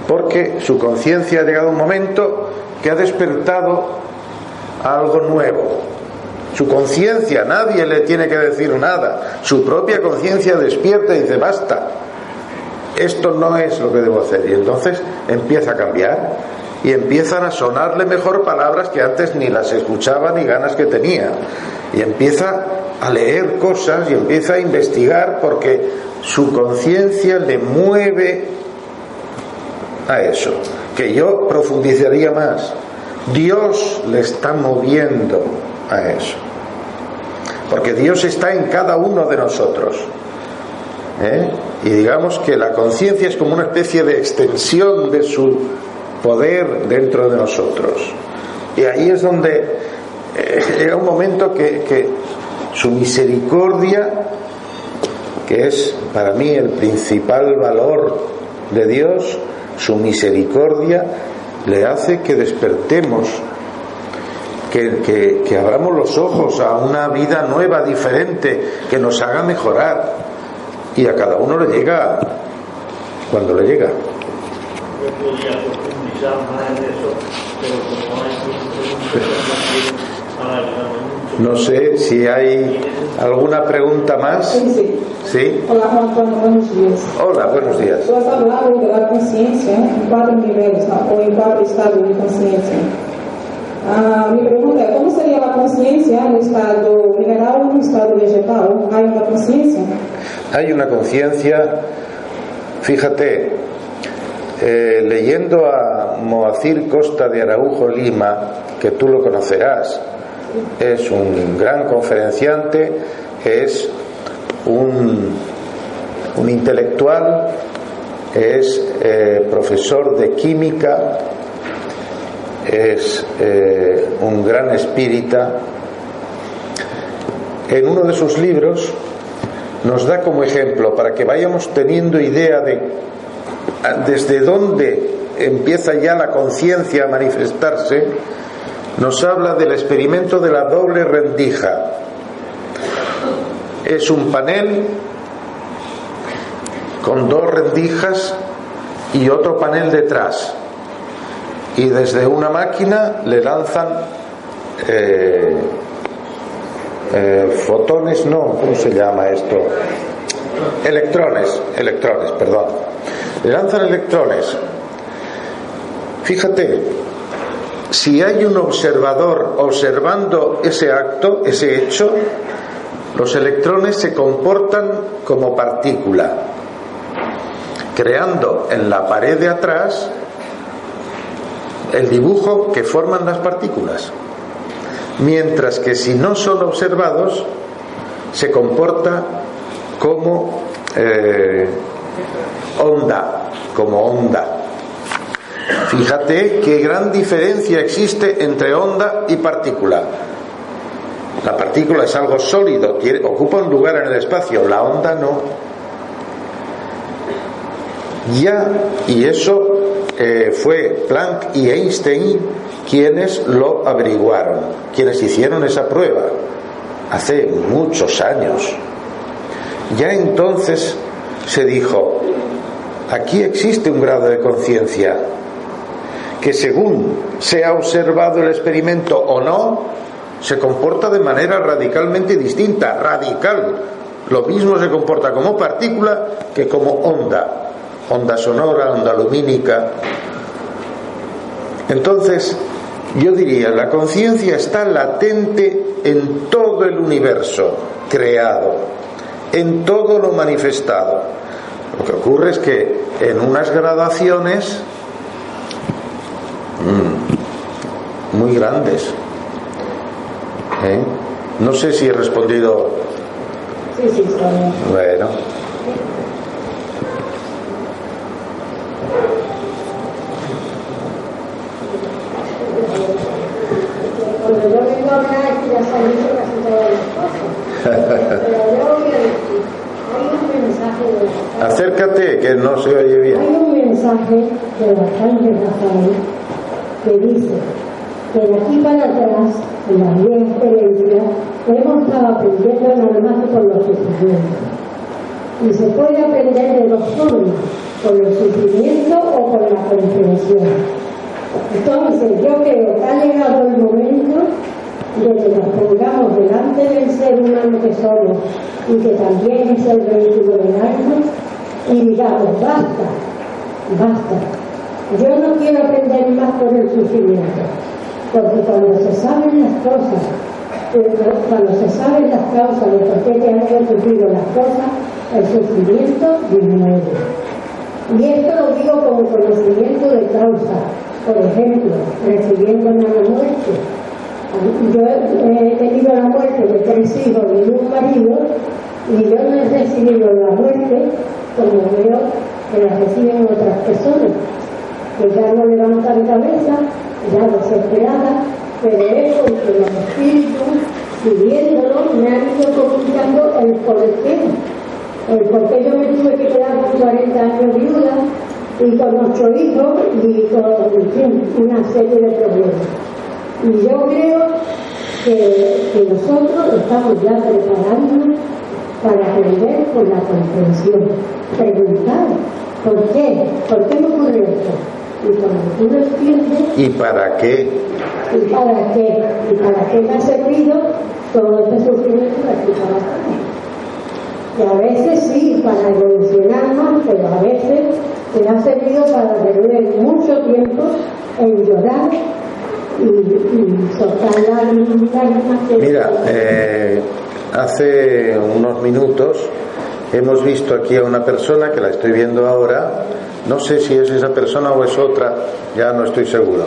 porque su conciencia ha llegado un momento que ha despertado algo nuevo. Su conciencia, nadie le tiene que decir nada. Su propia conciencia despierta y dice, basta, esto no es lo que debo hacer. Y entonces empieza a cambiar y empiezan a sonarle mejor palabras que antes ni las escuchaba ni ganas que tenía. Y empieza a leer cosas y empieza a investigar porque su conciencia le mueve a eso. Que yo profundizaría más. Dios le está moviendo a eso. Porque Dios está en cada uno de nosotros. ¿eh? Y digamos que la conciencia es como una especie de extensión de su poder dentro de nosotros. Y ahí es donde eh, llega un momento que, que su misericordia, que es para mí el principal valor de Dios, su misericordia le hace que despertemos que, que, abramos los ojos a una vida nueva, diferente, que nos haga mejorar. Y a cada uno le llega cuando le llega. No sé si hay alguna pregunta más. Sí, sí. Hola, Juan buenos días. Hola, buenos días. Tú has hablado de la conciencia en cuatro niveles o en cuatro estados de conciencia. Ah, mi pregunta es, ¿cómo sería la conciencia en estado mineral o en estado vegetal? ¿Hay una conciencia? Hay una conciencia, fíjate, eh, leyendo a Moacir Costa de Araujo Lima, que tú lo conocerás, es un gran conferenciante, es un, intelectual, es eh, profesor de química, es eh, un gran espírita. En uno de sus libros nos da como ejemplo, para que vayamos teniendo idea de desde dónde empieza ya la conciencia a manifestarse, nos habla del experimento de la doble rendija. Es un panel con dos rendijas y otro panel detrás. Y desde una máquina le lanzan eh, eh, fotones, no, ¿cómo se llama esto? Electrones, electrones, perdón. Le lanzan electrones. Fíjate, si hay un observador observando ese acto, ese hecho, los electrones se comportan como partícula, creando en la pared de atrás el dibujo que forman las partículas. Mientras que si no son observados, se comporta como eh, onda, como onda. Fíjate qué gran diferencia existe entre onda y partícula. La partícula es algo sólido, ocupa un lugar en el espacio, la onda no. Ya, y eso eh, fue Planck y Einstein quienes lo averiguaron, quienes hicieron esa prueba hace muchos años. Ya entonces se dijo, aquí existe un grado de conciencia que según se ha observado el experimento o no, se comporta de manera radicalmente distinta, radical. Lo mismo se comporta como partícula que como onda, onda sonora, onda lumínica. Entonces, yo diría, la conciencia está latente en todo el universo creado, en todo lo manifestado. Lo que ocurre es que en unas gradaciones mm, muy grandes. ¿eh? No sé si he respondido. Sí, sí, está bien. Bueno. Cuando yo vengo a hablar aquí ya se han dicho casi todas las *laughs* cosas. Pero yo voy a decir, Acércate, que no se oye Hay bien. un mensaje de Arcángel Rafael que dice que de aquí para atrás, en la vieja experiencia, hemos estado aprendiendo más que por los sufrimientos. Y se puede aprender de dos formas, por el sufrimiento o por la comprensión. Entonces, yo creo que ha llegado el momento de que nos pongamos delante del ser humano que somos y que también es el vehículo del alma y digamos, basta, basta. Yo no quiero aprender más por el sufrimiento, porque cuando se saben las cosas, cuando se saben las causas de por qué te han ocurrido las cosas, el sufrimiento disminuye. Y esto lo digo como conocimiento de causa. Por ejemplo, refiriéndome a la muerte. Yo he tenido la muerte de tres hijos y un marido y yo no he recibido la muerte como veo que la reciben otras personas, que ya no levantan cabeza, ya desesperadas, pero es porque los espíritus, viviéndolo, me han ido comunicando el por qué. El por qué yo me tuve que quedar con 40 años viuda y con ocho hijos y con una serie de problemas. Y yo creo que, nosotros estamos ya preparándonos para aprender con la comprensión. Preguntar, ¿por qué? ¿Por qué me ocurre esto? Y cuando tú lo entiendes... ¿Y para qué? ¿Y para qué? ¿Y para qué me ha servido todo este sufrimiento de que a veces sí, para evolucionar más, pero a veces me ha servido para perder mucho tiempo en llorar Mira, eh, hace unos minutos hemos visto aquí a una persona que la estoy viendo ahora, no sé si es esa persona o es otra, ya no estoy seguro.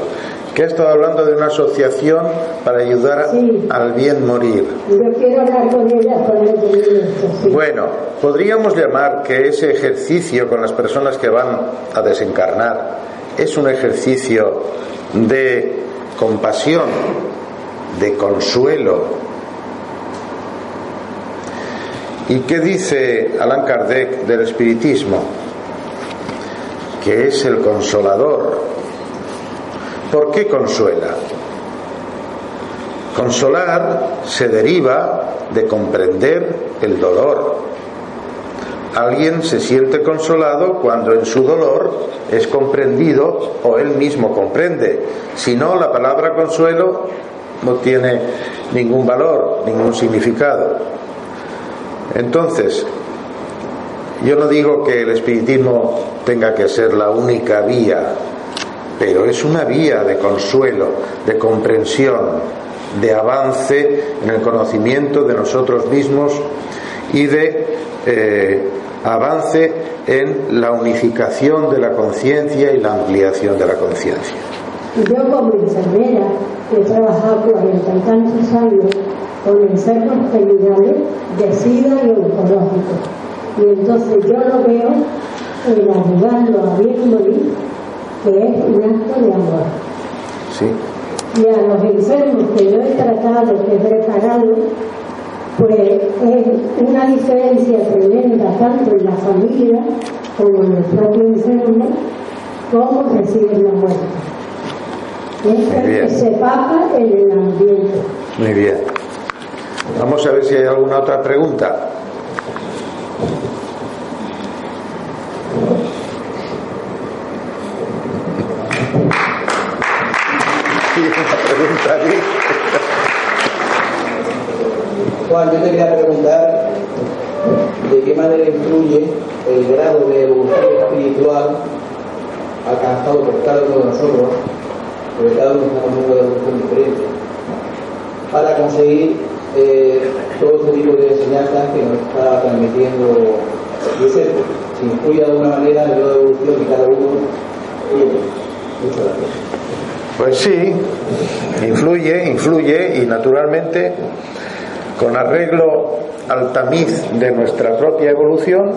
Que ha estado hablando de una asociación para ayudar al bien morir. Yo quiero hablar con ella, Bueno, podríamos llamar que ese ejercicio con las personas que van a desencarnar es un ejercicio de compasión, de consuelo. ¿Y qué dice Allan Kardec del espiritismo? Que es el consolador ¿Por qué consuela? Consolar se deriva de comprender el dolor. Alguien se siente consolado cuando en su dolor es comprendido o él mismo comprende. Si no, la palabra consuelo no tiene ningún valor, ningún significado. Entonces, yo no digo que el espiritismo tenga que ser la única vía pero es una vía de consuelo, de comprensión, de avance en el conocimiento de nosotros mismos y de eh, avance en la unificación de la conciencia y la ampliación de la conciencia. Yo como enfermera he trabajado 40 y tantos años con enfermos terminales de SIDA y oncológicos. Y entonces yo lo veo en ayudarlo a bien morir que es un acto de amor. Sí. Y a los enfermos que yo he tratado, que he preparado, pues es una diferencia tremenda tanto en la familia como en el propio enfermo, cómo reciben la muerte. Es que se pasa en el ambiente. Muy bien. Vamos a ver si hay alguna otra pregunta. *laughs* Juan, yo te quería preguntar de qué manera influye el grado de evolución espiritual alcanzado por cada uno de nosotros, porque cada uno está en de evolución diferente, para conseguir eh, todo este tipo de enseñanzas que nos está transmitiendo Josep, si influye de alguna manera el grado de evolución de cada uno. Muchas gracias. Pues sí, influye, influye y naturalmente con arreglo al tamiz de nuestra propia evolución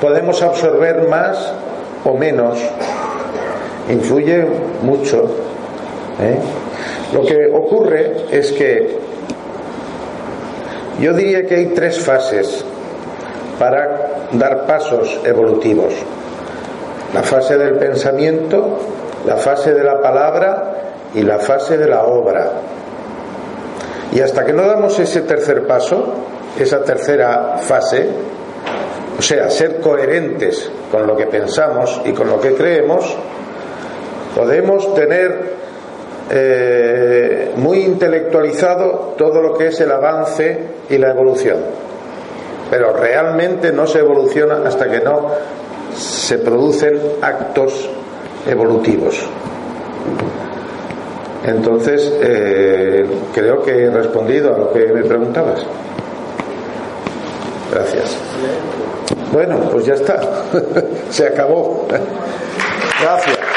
podemos absorber más o menos. Influye mucho. ¿eh? Lo que ocurre es que yo diría que hay tres fases para dar pasos evolutivos. La fase del pensamiento, la fase de la palabra y la fase de la obra. Y hasta que no damos ese tercer paso, esa tercera fase, o sea, ser coherentes con lo que pensamos y con lo que creemos, podemos tener eh, muy intelectualizado todo lo que es el avance y la evolución. Pero realmente no se evoluciona hasta que no se producen actos evolutivos. Entonces, eh, creo que he respondido a lo que me preguntabas. Gracias. Bueno, pues ya está. *laughs* Se acabó. Gracias.